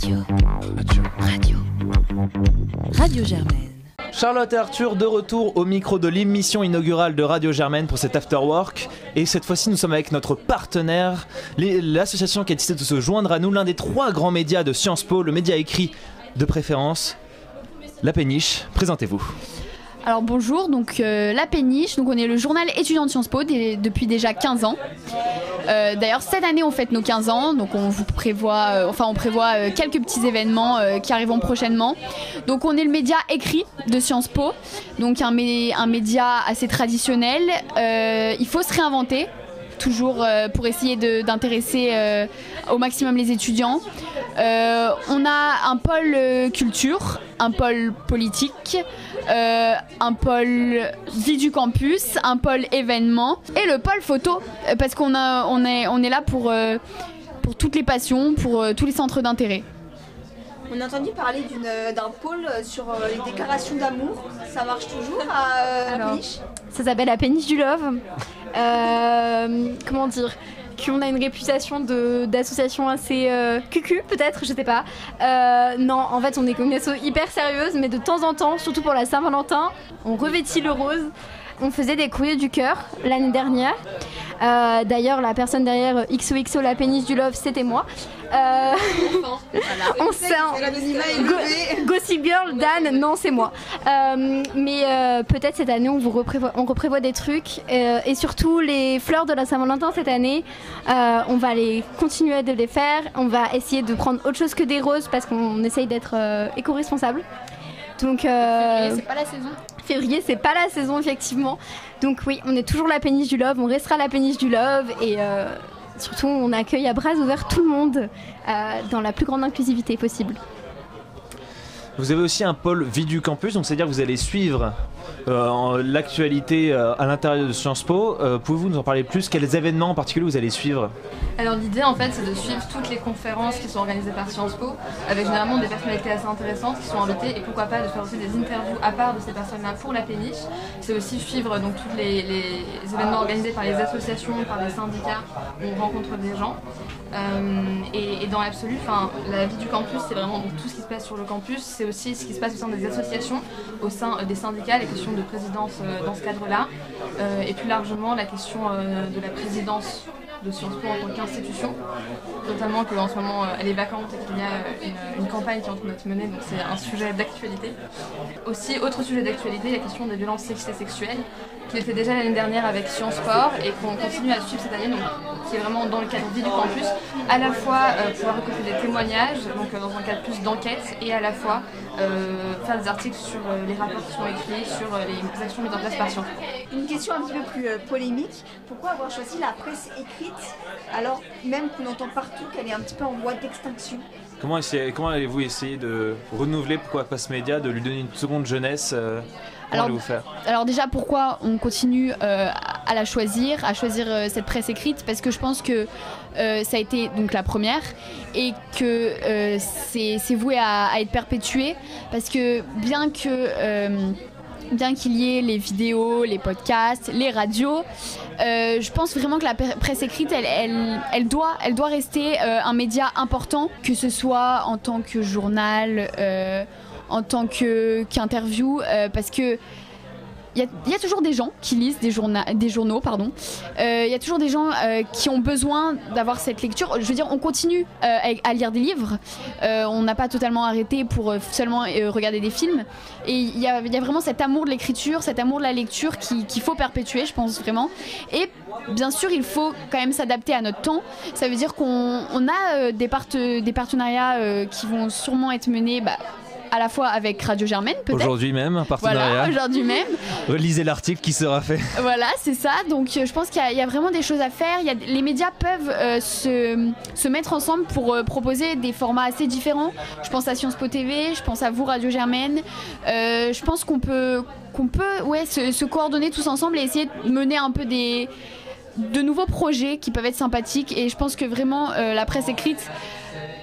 Radio. Radio. Radio. Radio Germaine. Charlotte et Arthur de retour au micro de l'émission inaugurale de Radio Germaine pour cet afterwork. Et cette fois-ci, nous sommes avec notre partenaire, l'association qui a décidé de se joindre à nous, l'un des trois grands médias de Sciences Po, le média écrit de préférence, La Péniche. Présentez-vous. Alors bonjour, donc euh, La Péniche, donc on est le journal étudiant de Sciences Po depuis déjà 15 ans. Euh, D'ailleurs cette année on fête nos 15 ans, donc on vous prévoit, euh, enfin on prévoit quelques petits événements qui arriveront prochainement. Donc on est le média écrit de Sciences Po, donc un, un média assez traditionnel. Il faut se réinventer toujours pour essayer d'intéresser au maximum les étudiants. Euh, on a un pôle euh, culture, un pôle politique, euh, un pôle vie du campus, un pôle événement et le pôle photo parce qu'on a- on est, on est là pour, euh, pour toutes les passions, pour euh, tous les centres d'intérêt. On a entendu parler d'une- d'un pôle sur les déclarations d'amour. Ça marche toujours à euh, la Alors. péniche? Ça s'appelle la péniche du love. Euh, comment dire? Qu'on a une réputation d'association assez euh, cucu peut-être, je sais pas. Euh, non, en fait on est une asso hyper sérieuse, mais de temps en temps, surtout pour la Saint-Valentin, on revêtit le rose. On faisait des courriers du cœur l'année dernière. Euh, D'ailleurs, la personne derrière XOXO, la péniche du love, c'était moi. Euh, on est Go- levé. Gossip Girl, Dan, non, c'est moi. Euh, mais euh, peut-être cette année, on vous reprévoit, on reprévoit des trucs. et surtout, les fleurs de la Saint-Valentin cette année, on va les continuer de les faire. On va essayer de prendre autre chose que des roses parce qu'on essaye d'être éco-responsable. Donc, C'est pas la saison. Février, c'est pas la saison, effectivement. Donc, oui, on est toujours la péniche du Love, on restera la péniche du Love. Et euh, surtout, on accueille à bras ouverts tout le monde euh, dans la plus grande inclusivité possible. Vous avez aussi un pôle vie du campus, donc c'est-à-dire que vous allez suivre euh, l'actualité euh, à l'intérieur de Sciences Po. Euh, Pouvez-vous nous en parler plus? Quels événements en particulier vous allez suivre? Alors l'idée en fait c'est de suivre toutes les conférences qui sont organisées par Sciences Po avec généralement des personnalités assez intéressantes qui sont invitées et pourquoi pas de faire aussi des interviews à part de ces personnes-là pour la péniche. C'est aussi suivre donc tous les, événements organisés par les associations, par les syndicats où on rencontre des gens. Et, dans l'absolu, la vie du campus c'est vraiment tout ce qui se passe sur le campus, c'est aussi ce qui se passe au sein des associations, au sein des syndicats, les questions de présidence euh, dans ce cadre-là, Euh, et plus largement la question euh, de la présidence de Sciences Po en tant qu'institution, notamment qu'en ce moment elle est vacante et qu'il y a une, une campagne qui est en train d'être menée, donc c'est un sujet d'actualité. Aussi, autre sujet d'actualité, la question des violences sexistes et sexuelles, qui était déjà l'année dernière avec Sciences Sport et qu'on continue à suivre cette année, donc, qui est vraiment dans le cadre vie du campus, à la fois euh, pouvoir récolter des témoignages, donc euh, dans un cadre plus d'enquête, et à la fois euh, faire des articles sur euh, les rapports qui sont écrits, sur euh, les actions mises en place par Sciences Po. Une question un petit peu plus euh, polémique. Pourquoi avoir choisi la presse écrite alors même qu'on entend partout qu'elle est un petit peu en voie d'extinction? Comment, essayer- comment allez-vous essayer de renouveler pourquoi pas ce média, de lui donner une seconde jeunesse euh, Alors, allez-vous faire Alors déjà, pourquoi on continue euh, à la choisir, à choisir euh, cette presse écrite? Parce que je pense que euh, ça a été donc la première et que c'est c'est voué à, à être perpétué. Parce que bien que bien qu'il y ait les vidéos, les podcasts, les radios, euh, je pense vraiment que la presse écrite, elle, elle, elle doit, elle doit rester euh, un média important, que ce soit en tant que journal, euh, en tant qu'interview, euh, parce que il y, a- toujours des gens qui lisent des, journa- des journaux, pardon. Euh, Il y a toujours des gens euh, qui ont besoin d'avoir cette lecture. Je veux dire, on continue à, lire des livres. On n'a pas totalement arrêté pour seulement regarder des films. Et il y a, vraiment cet amour de l'écriture, cet amour de la lecture qui- qu'il faut perpétuer, je pense vraiment. Et bien sûr, il faut quand même s'adapter à notre temps. Ça veut dire qu'on on a des, part- des partenariats qui vont sûrement être menés. bah, à la fois avec Radio Germaine, peut-être. Aujourd'hui même, un partenariat. Voilà, aujourd'hui même. Lisez l'article qui sera fait. Voilà, c'est ça. Donc euh, je pense qu'il y, a- il y a vraiment des choses à faire. Il y a, les médias peuvent euh, se, se mettre ensemble pour euh, proposer des formats assez différents. Je pense à Sciences Po TV, je pense à vous, Radio Germaine. Euh, je pense qu'on peut, qu'on peut ouais, se, se coordonner tous ensemble et essayer de mener un peu des de nouveaux projets qui peuvent être sympathiques. Et je pense que vraiment euh, la presse écrite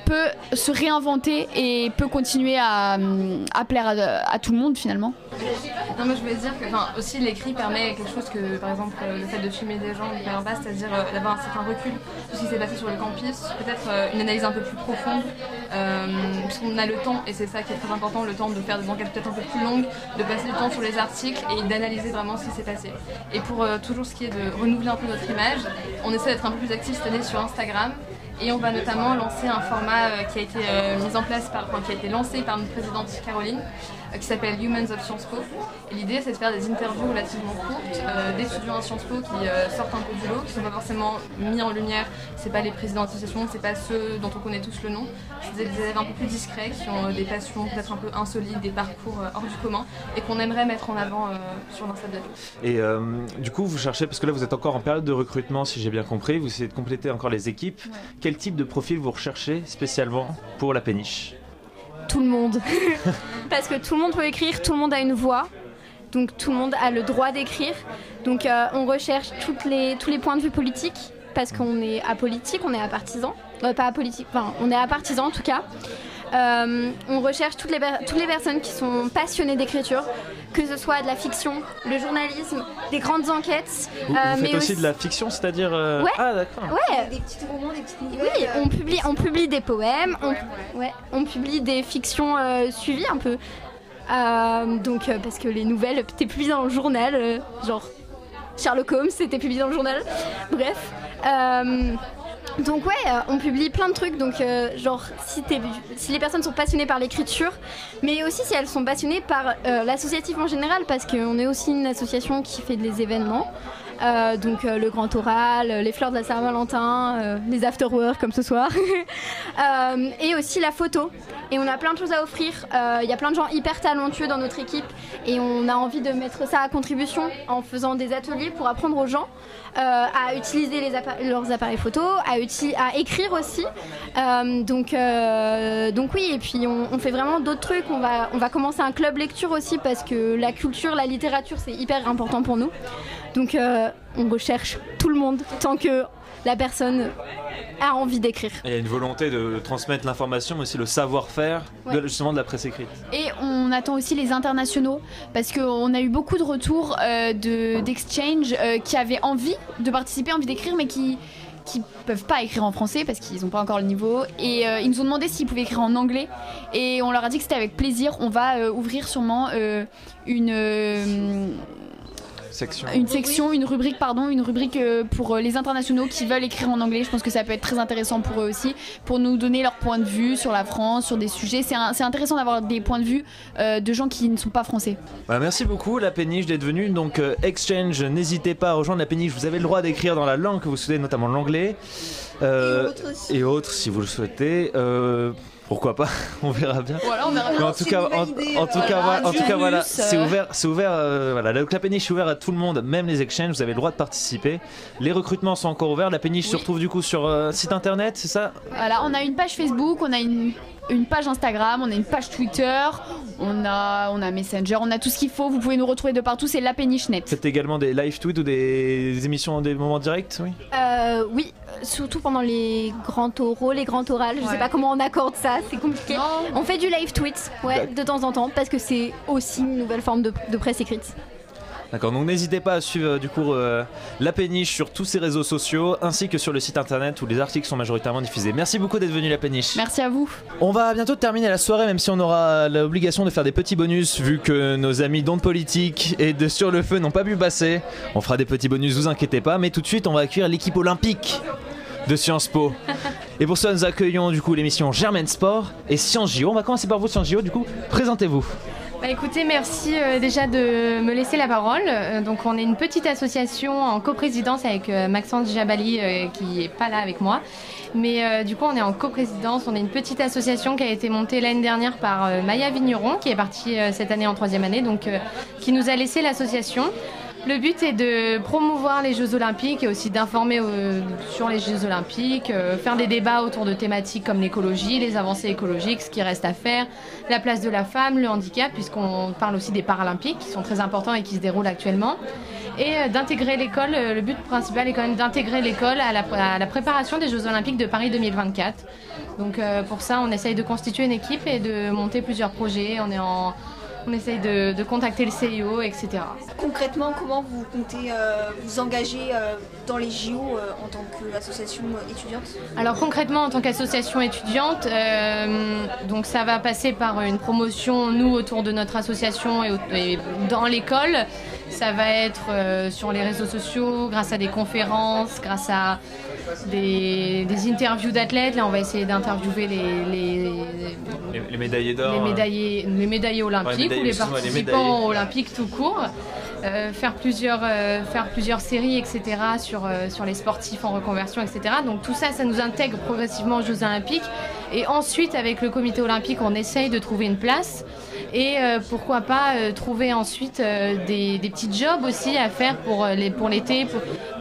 peut se réinventer et peut continuer à, plaire à, tout le monde finalement. Non, mais je voulais dire que aussi l'écrit permet quelque chose que, par exemple, euh, le fait de filmer des gens de faire bas, c'est-à-dire euh, d'avoir un certain recul sur ce qui s'est passé sur le campus, peut-être euh, une analyse un peu plus profonde puisqu'on a le temps, et c'est ça qui est très important, le temps de faire des enquêtes peut-être un peu plus longues, de passer du temps sur les articles et d'analyser vraiment ce qui s'est passé. Et pour toujours ce qui est de renouveler un peu notre image, on essaie d'être un peu plus actif cette année sur Instagram. Et on va notamment lancer un format euh, qui a été euh, mis en place par, qui a été lancé par notre présidente Caroline, qui s'appelle Humans of Sciences Po. Et l'idée, c'est de faire des interviews relativement courtes euh, d'étudiants à Sciences Po qui euh, sortent un peu du lot, qui ne sont pas forcément mis en lumière. C'est pas les présidents d'associations, c'est pas ceux dont on connaît tous le nom. C'est des élèves un peu plus discrets qui ont euh, des passions peut-être un peu insolites, des parcours euh, hors du commun, et qu'on aimerait mettre en avant euh, sur l'Insta de Et euh, du coup, vous cherchez, parce que là vous êtes encore en période de recrutement, si j'ai bien compris, vous essayez de compléter encore les équipes. Quel type de profil vous recherchez spécialement pour la péniche? Tout le monde. Parce que tout le monde peut écrire, tout le monde a une voix. Donc tout le monde a le droit d'écrire. Donc euh, on recherche tous les points de vue politiques. Parce qu'on est apolitique, on est apartisan. Euh, pas apolitique, enfin on est apartisan en tout cas. Euh, on recherche toutes les personnes qui sont passionnées d'écriture, que ce soit de la fiction, le journalisme, des grandes enquêtes. Vous, euh, vous mais faites aussi, de la fiction, c'est-à-dire... euh, Ouais. Ah d'accord. Ouais, Des petits romans, des petites nouvelles. oui, euh, on publie, on publie des poèmes, on, ouais, on publie des fictions euh, suivies un peu. Euh, donc, euh, parce que les nouvelles, t'es publié dans le journal, euh, genre Sherlock Holmes, c'était publié dans le journal. Bref. Donc, ouais, euh, on publie plein de trucs. Donc, euh, genre, si les personnes sont passionnées par l'écriture, mais aussi si elles sont passionnées par euh, l'associatif en général, parce qu'on est aussi une association qui fait des événements. Euh, donc euh, le grand oral, euh, les fleurs de la Saint-Valentin, les afterworks comme ce soir, et aussi la photo. Et on a plein de choses à offrir. Il y a plein de gens hyper talentueux dans notre équipe et on a envie de mettre ça à contribution en faisant des ateliers pour apprendre aux gens à utiliser leurs appareils photo, à, écrire aussi. Donc, donc oui, et puis on, on fait vraiment d'autres trucs. On va, on va commencer un club lecture aussi parce que la culture, la littérature, c'est hyper important pour nous. Donc euh, on recherche tout le monde tant que la personne a envie d'écrire. Il y a une volonté de transmettre l'information, mais aussi le savoir-faire Ouais. justement de la presse écrite. Et on attend aussi les internationaux parce qu'on a eu beaucoup de retours euh, de- d'exchange euh, qui avaient envie de participer, envie d'écrire, mais qui qui peuvent pas écrire en français parce qu'ils n'ont pas encore le niveau et euh, ils nous ont demandé s'ils pouvaient écrire en anglais et on leur a dit que c'était avec plaisir on va euh, ouvrir sûrement euh, une euh, Section. une section, une rubrique, pardon, une rubrique euh, pour euh, les internationaux qui veulent écrire en anglais. Je pense que ça peut être très intéressant pour eux aussi, pour nous donner leur point de vue sur la France, sur des sujets. C'est intéressant d'avoir des points de vue euh, de gens qui ne sont pas français. Bah, merci beaucoup la péniche d'être venue. Donc euh, Exchange, n'hésitez pas à rejoindre la péniche. Vous avez le droit d'écrire dans la langue que vous souhaitez, notamment l'anglais. Euh, Et autres aussi. et autres, si vous le souhaitez. Euh, pourquoi pas On verra bien. Voilà, on verra. Mais en tout cas, en, en euh, cas, voilà, en tout cas, voilà, euh. c'est ouvert, c'est ouvert, euh, voilà, la péniche est ouverte à tout le monde, même les exchanges, vous avez le droit de participer. Les recrutements sont encore ouverts, la péniche se retrouve du coup sur euh, site internet, c'est ça? Voilà, on a une page Facebook, on a une, une page Instagram, on a une page Twitter, on a, on a Messenger, on a tout ce qu'il faut. Vous pouvez nous retrouver de partout, c'est la péniche net. Faites également des live tweets ou des, des émissions, des moments directs, oui? Euh, oui, surtout pendant les grands oraux, les grands orales. Je Ouais. sais pas comment on accorde ça, c'est compliqué. On fait du live tweet, ouais, de temps en temps, parce que c'est aussi une nouvelle forme de, de presse écrite. D'accord, donc n'hésitez pas à suivre euh, du coup euh, la péniche sur tous ses réseaux sociaux ainsi que sur le site internet où les articles sont majoritairement diffusés. Merci beaucoup d'être venu la péniche. Merci à vous. On va bientôt terminer la soirée, même si on aura l'obligation de faire des petits bonus, vu que nos amis d'onde politique et de Sur le Feu n'ont pas pu passer. On fera des petits bonus, vous inquiétez pas, mais tout de suite, on va accueillir l'équipe olympique de Sciences Po. Et pour ça, nous accueillons du coup l'émission Germaine Sport et Sciences JO. On va commencer par vous, Sciences JO, du coup, présentez-vous. Bah écoutez, merci euh, déjà de me laisser la parole. Euh, donc on est une petite association en coprésidence avec euh, Maxence Jabali qui est pas là avec moi. Mais du coup on est en coprésidence. On est une petite association qui a été montée l'année dernière par Maya Vigneron qui est partie cette année en troisième année, donc qui nous a laissé l'association. Le but est de promouvoir les Jeux Olympiques et aussi d'informer euh, sur les Jeux Olympiques, euh, faire des débats autour de thématiques comme l'écologie, les avancées écologiques, ce qui reste à faire, la place de la femme, le handicap, puisqu'on parle aussi des Paralympiques qui sont très importants et qui se déroulent actuellement. Et euh, d'intégrer l'école, le but principal est quand même d'intégrer l'école à la, préparation des Jeux Olympiques de Paris 2024. Donc pour ça, on essaye de constituer une équipe et de monter plusieurs projets. On est en On essaye de, de contacter le CIO, etc. Concrètement, comment vous comptez euh, vous engager euh, dans les JO euh, en tant qu'association étudiante? Alors concrètement, en tant qu'association étudiante, donc ça va passer par une promotion, nous, autour de notre association et, dans l'école. Ça va être sur les réseaux sociaux, grâce à des conférences, grâce à des, des interviews d'athlètes. Là, on va essayer d'interviewer les, les, Les, les médaillés d'or. les médaillés, les médaillés olympiques médaillés, ou les participants olympiques tout court. Euh, faire, plusieurs, euh, faire plusieurs séries, etc. sur, euh, sur les sportifs en reconversion, etc. Donc tout ça, ça nous intègre progressivement aux Jeux Olympiques. Et ensuite, avec le comité olympique, on essaye de trouver une place. Et euh, pourquoi pas euh, trouver ensuite euh, des, petits jobs aussi à faire pour pour l'été,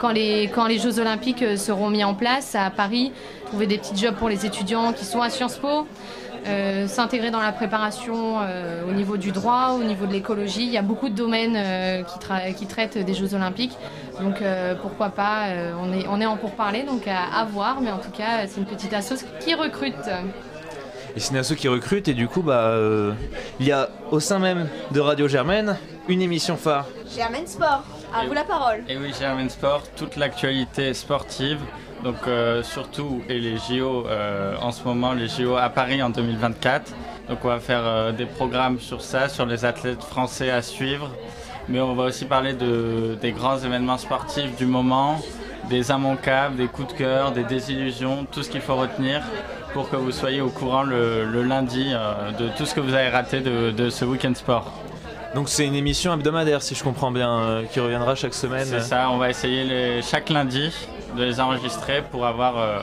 quand, les, quand les Jeux Olympiques seront mis en place à Paris. Trouver des petits jobs pour les étudiants qui sont à Sciences Po. S'intégrer dans la préparation au niveau du droit, au niveau de l'écologie. Il y a beaucoup de domaines qui, tra- qui traitent des Jeux Olympiques. Donc pourquoi pas, on, est, on est en pourparler, donc à, à voir. Mais en tout cas, c'est une petite assoce qui recrute. Et c'est asso qui recrute et du coup, bah, euh, il y a au sein même de Radio Germaine une émission phare. Germaine Sport, à vous la parole. Et oui, Germain Sport, toute l'actualité sportive, donc euh, surtout, et les JO euh, en ce moment, les JO à Paris en 2024. Donc on va faire euh, des programmes sur ça, sur les athlètes français à suivre. Mais on va aussi parler de, des grands événements sportifs du moment, des immanquables, des coups de cœur, des désillusions, tout ce qu'il faut retenir pour que vous soyez au courant le, le lundi euh, de tout ce que vous avez raté de, de ce week-end sport. Donc c'est une émission hebdomadaire, si je comprends bien, euh, qui reviendra chaque semaine. C'est ça, on va essayer les- chaque lundi de les enregistrer pour avoir euh,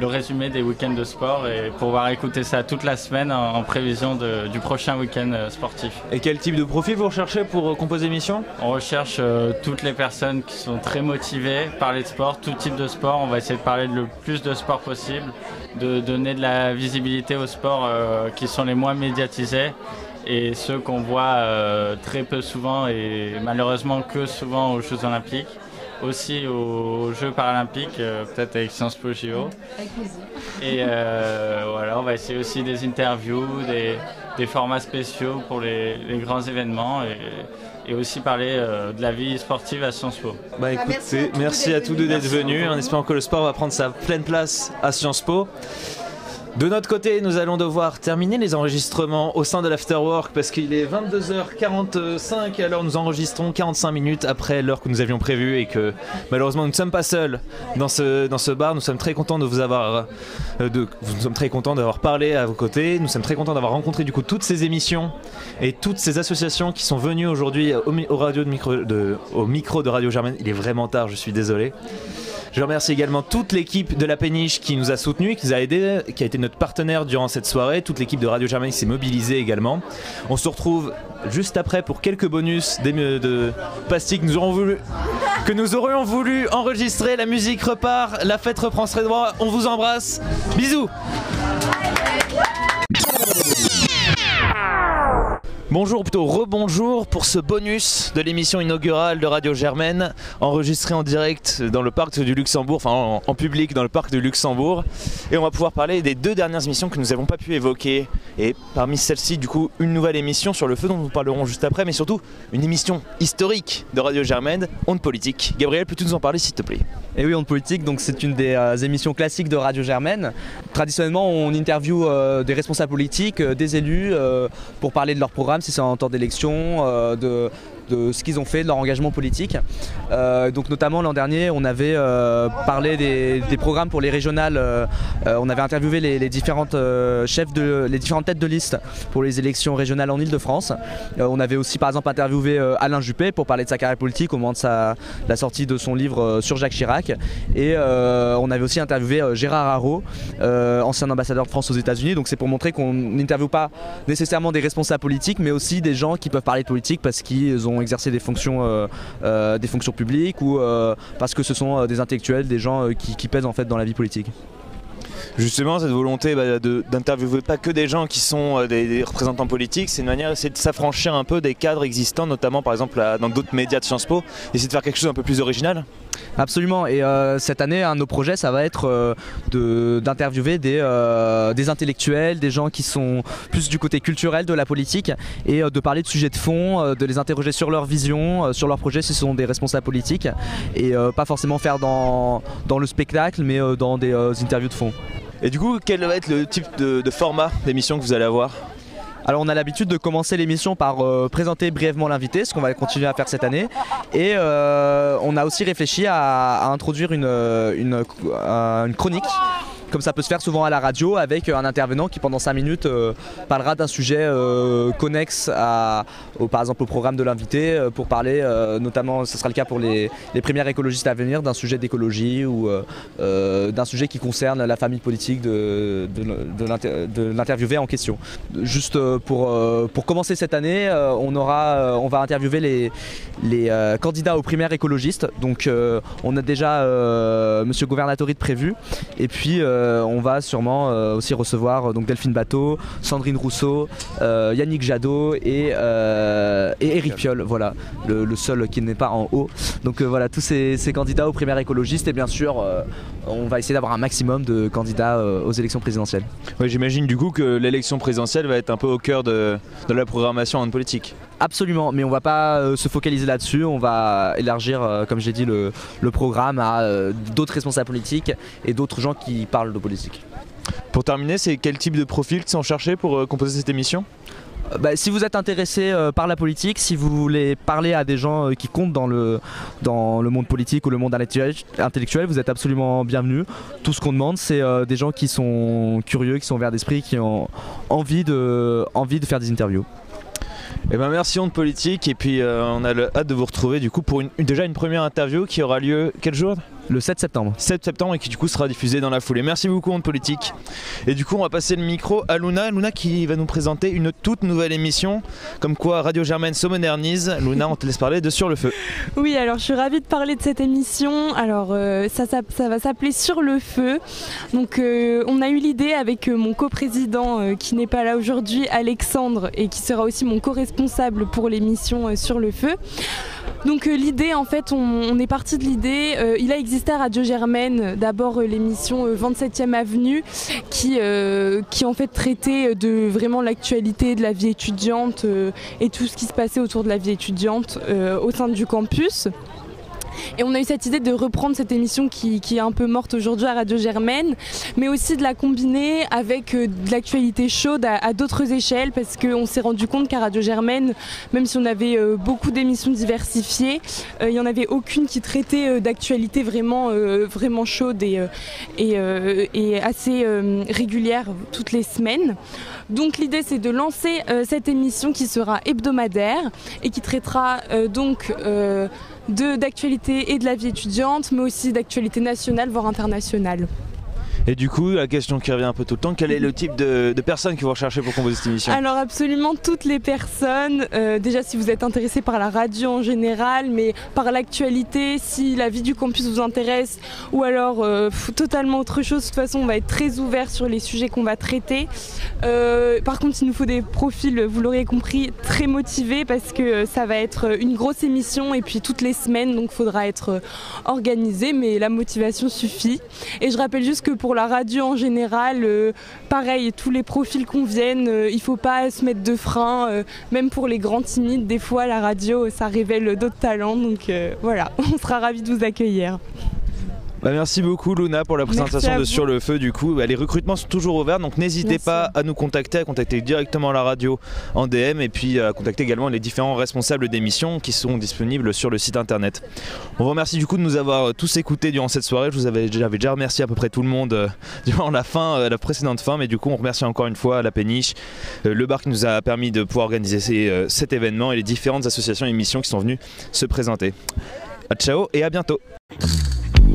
le résumé des week-ends de sport et pouvoir écouter ça toute la semaine en, en prévision de- du prochain week-end euh, sportif. Et quel type de profil vous recherchez pour euh, composer l'émission On recherche euh, toutes les personnes qui sont très motivées, parler de sport, tout type de sport. On va essayer de parler le plus de sport possible, de donner de la visibilité aux sports euh, qui sont les moins médiatisés et ceux qu'on voit euh, très peu souvent et malheureusement que souvent aux Jeux Olympiques. Aussi aux Jeux Paralympiques, euh, peut-être avec Sciences Po JO. Avec plaisir. Et euh, voilà, on va essayer aussi des interviews, des, des formats spéciaux pour les, les grands événements et, et aussi parler euh, de la vie sportive à Sciences Po. Bah écoutez, merci à tous deux d'être venus, en espérant que le sport va prendre sa pleine place à Sciences Po. De notre côté, nous allons devoir terminer les enregistrements au sein de l'Afterwork parce qu'il est 22h45 alors nous enregistrons 45 minutes après l'heure que nous avions prévue et que malheureusement nous ne sommes pas seuls dans ce, bar. Nous sommes très contents d'avoir parlé à vos côtés. Nous sommes très contents d'avoir rencontré du coup toutes ces émissions et toutes ces associations qui sont venues aujourd'hui au, micro, de, au micro de Radio Germaine. Il est vraiment tard, je suis désolé. Je remercie également toute l'équipe de la péniche qui nous a soutenus, qui nous a aidés, qui a été notre partenaire durant cette soirée, toute l'équipe de Radio Germaine qui s'est mobilisée également. On se retrouve juste après pour quelques bonus de voulu que nous aurions voulu enregistrer. La musique repart, la fête reprend ses droits. On vous embrasse. Bisous. Bonjour, plutôt rebonjour pour ce bonus de l'émission inaugurale de Radio Germaine, enregistrée en direct dans le parc du Luxembourg, enfin en, public dans le parc du Luxembourg. Et on va pouvoir parler des deux dernières émissions que nous n'avons pas pu évoquer. Et parmi celles-ci, du coup, une nouvelle émission sur le feu dont nous parlerons juste après, mais surtout une émission historique de Radio Germaine, Onde Politique. Gabriel, peux-tu nous en parler s'il te plaît? Et oui, on politique, donc c'est une des euh, émissions classiques de Radio Germaine. Traditionnellement, on interviewe euh, des responsables politiques, euh, des élus, euh, pour parler de leur programme, si c'est en temps d'élection, euh, de, de ce qu'ils ont fait, de leur engagement politique. Euh, donc notamment l'an dernier, on avait euh, parlé des, programmes pour les régionales. on avait interviewé les, différentes chefs de, les différentes têtes de liste pour les élections régionales en Ile-de-France. On avait aussi par exemple interviewé Alain Juppé pour parler de sa carrière politique au moment de sa, la sortie de son livre sur Jacques Chirac. Et on avait aussi interviewé Gérard Haro, ancien ambassadeur de France aux États-Unis. Donc c'est pour montrer qu'on n'interviewe pas nécessairement des responsables politiques, mais aussi des gens qui peuvent parler de politique parce qu'ils ont exercé des fonctions, euh, euh, des fonctions publiques ou euh, parce que ce sont des intellectuels, des gens qui, pèsent en fait dans la vie politique. Justement, cette volonté bah, d'interviewer pas que des gens qui sont des, représentants politiques, c'est une manière d'essayer de s'affranchir un peu des cadres existants, notamment par exemple dans d'autres médias de Sciences Po, essayer de faire quelque chose un peu plus original. Absolument. Et euh, cette année, un de nos projets, ça va être euh, d'interviewer des, euh, des intellectuels, des gens qui sont plus du côté culturel de la politique, et de parler de sujets de fond, de les interroger sur leur vision, sur leurs projets si ce sont des responsables politiques, et pas forcément faire dans, le spectacle, mais dans des interviews de fond. Et du coup, quel va être le type de format d'émission que vous allez avoir? Alors on a l'habitude de commencer l'émission par euh, présenter brièvement l'invité, ce qu'on va continuer à faire cette année. Et euh, on a aussi réfléchi à, introduire une, euh, chronique. Comme ça peut se faire souvent à la radio avec un intervenant qui pendant 5 minutes euh, parlera d'un sujet euh, connexe à, au- par exemple au programme de l'invité euh, pour parler euh, notamment, ce sera le cas pour les, les premières écologistes à venir, d'un sujet d'écologie ou euh, euh, d'un sujet qui concerne la famille politique de, de, de l'inter- de l'interviewé en question. Juste euh, pour, euh, pour commencer cette année, euh, on, aura, euh, on va interviewer les, euh, candidats aux primaires écologistes. Donc euh, on a déjà euh, Monsieur Gouvernatori de prévu. Et puis euh, on va sûrement euh, aussi recevoir euh, donc Delphine Bateau, Sandrine Rousseau, euh, Yannick Jadot et, euh, Eric Piolle. Voilà, le, seul qui n'est pas en haut. Donc euh, voilà, tous ces, candidats aux primaires écologistes. Et bien sûr, euh, on va essayer d'avoir un maximum de candidats euh, aux élections présidentielles. Ouais, J'imagine du coup que l'élection présidentielle va être un peu au cœur de la programmation en politique. Absolument, mais on va pas euh, se focaliser là-dessus, on va élargir, euh, comme j'ai dit, le, le programme à euh, d'autres responsables politiques et d'autres gens qui parlent de politique. Pour terminer, c'est quel type de profils qui sont cherchés pour composer cette émission? Bah, si vous êtes intéressé euh, par la politique, si vous voulez parler à des gens euh, qui comptent dans le, dans le monde politique ou le monde intellectuel, intellectuel, vous êtes absolument bienvenus. Tout ce qu'on demande, c'est euh, des gens qui sont curieux, qui sont ouverts d'esprit, qui ont envie de, envie de faire des interviews. Eh ben merci Honte Politique. Et puis euh, on a le hâte de vous retrouver du coup pour une- déjà une première interview qui aura lieu quel jour? Le 7 septembre. 7 septembre et qui du coup sera diffusée dans la foulée. Merci beaucoup Honte Politique. Et du coup on va passer le micro à Luna, Luna qui va nous présenter une toute nouvelle émission comme quoi Radio Germaine se modernise. Luna on te laisse parler de Sur le Feu. Oui, alors je suis ravie de parler de cette émission. Alors euh, ça, ça, ça va s'appeler Sur le feu. Donc euh, on a eu l'idée avec euh, mon coprésident euh, qui n'est pas là aujourd'hui, Alexandre, et qui sera aussi mon co-responsable pour l'émission euh, Sur le feu. Donc euh, l'idée, en fait, on, est parti de l'idée. euh, il a existé à Radio Germaine d'abord euh, l'émission euh, 27e Avenue, qui, en fait traitait de vraiment l'actualité de la vie étudiante et tout ce qui se passait autour de la vie étudiante au sein du campus. Et on a eu cette idée de reprendre cette émission qui, est un peu morte aujourd'hui à Radio Germaine, mais aussi de la combiner avec euh, de l'actualité chaude à, d'autres échelles, parce qu'on s'est rendu compte qu'à Radio Germaine, même si on avait euh, beaucoup d'émissions diversifiées, euh, il n'y en avait aucune qui traitait d'actualité vraiment, vraiment chaude et, assez régulière toutes les semaines. Donc l'idée c'est de lancer cette émission qui sera hebdomadaire et qui traitera donc d'actualité et de la vie étudiante, mais aussi d'actualité nationale, voire internationale. Et du coup la question qui revient un peu tout le temps, quel est le type de, personnes que vous recherchez pour composer cette émission Alors absolument toutes les personnes, euh, déjà si vous êtes intéressé par la radio en général, mais par l'actualité, si la vie du campus vous intéresse, ou alors euh, totalement autre chose, de toute façon on va être très ouvert sur les sujets qu'on va traiter. Euh, par contre il nous faut des profils, vous l'aurez compris, très motivés parce que ça va être une grosse émission et puis toutes les semaines, donc il faudra être organisé, mais la motivation suffit. Et je rappelle juste que pour la radio en général, euh, pareil, tous les profils conviennent, euh, il faut pas se mettre de frein, euh, même pour les grands timides, des fois la radio ça révèle d'autres talents, donc voilà, on sera ravis de vous accueillir. Bah, merci beaucoup Luna pour la présentation de. Sur le Feu du coup. Bah, les recrutements sont toujours ouverts donc n'hésitez pas à nous contacter, à contacter directement la radio en DM et puis à contacter également les différents responsables d'émissions qui seront disponibles sur le site internet. On vous remercie du coup de nous avoir tous écoutés durant cette soirée. Je vous avais, déjà remercié à peu près tout le monde euh, durant la fin, euh, la précédente fin, mais du coup on remercie encore une fois la péniche, euh, le bar qui nous a permis de pouvoir organiser ces, euh, cet événement et les différentes associations et émissions qui sont venues se présenter. À ciao et à bientôt.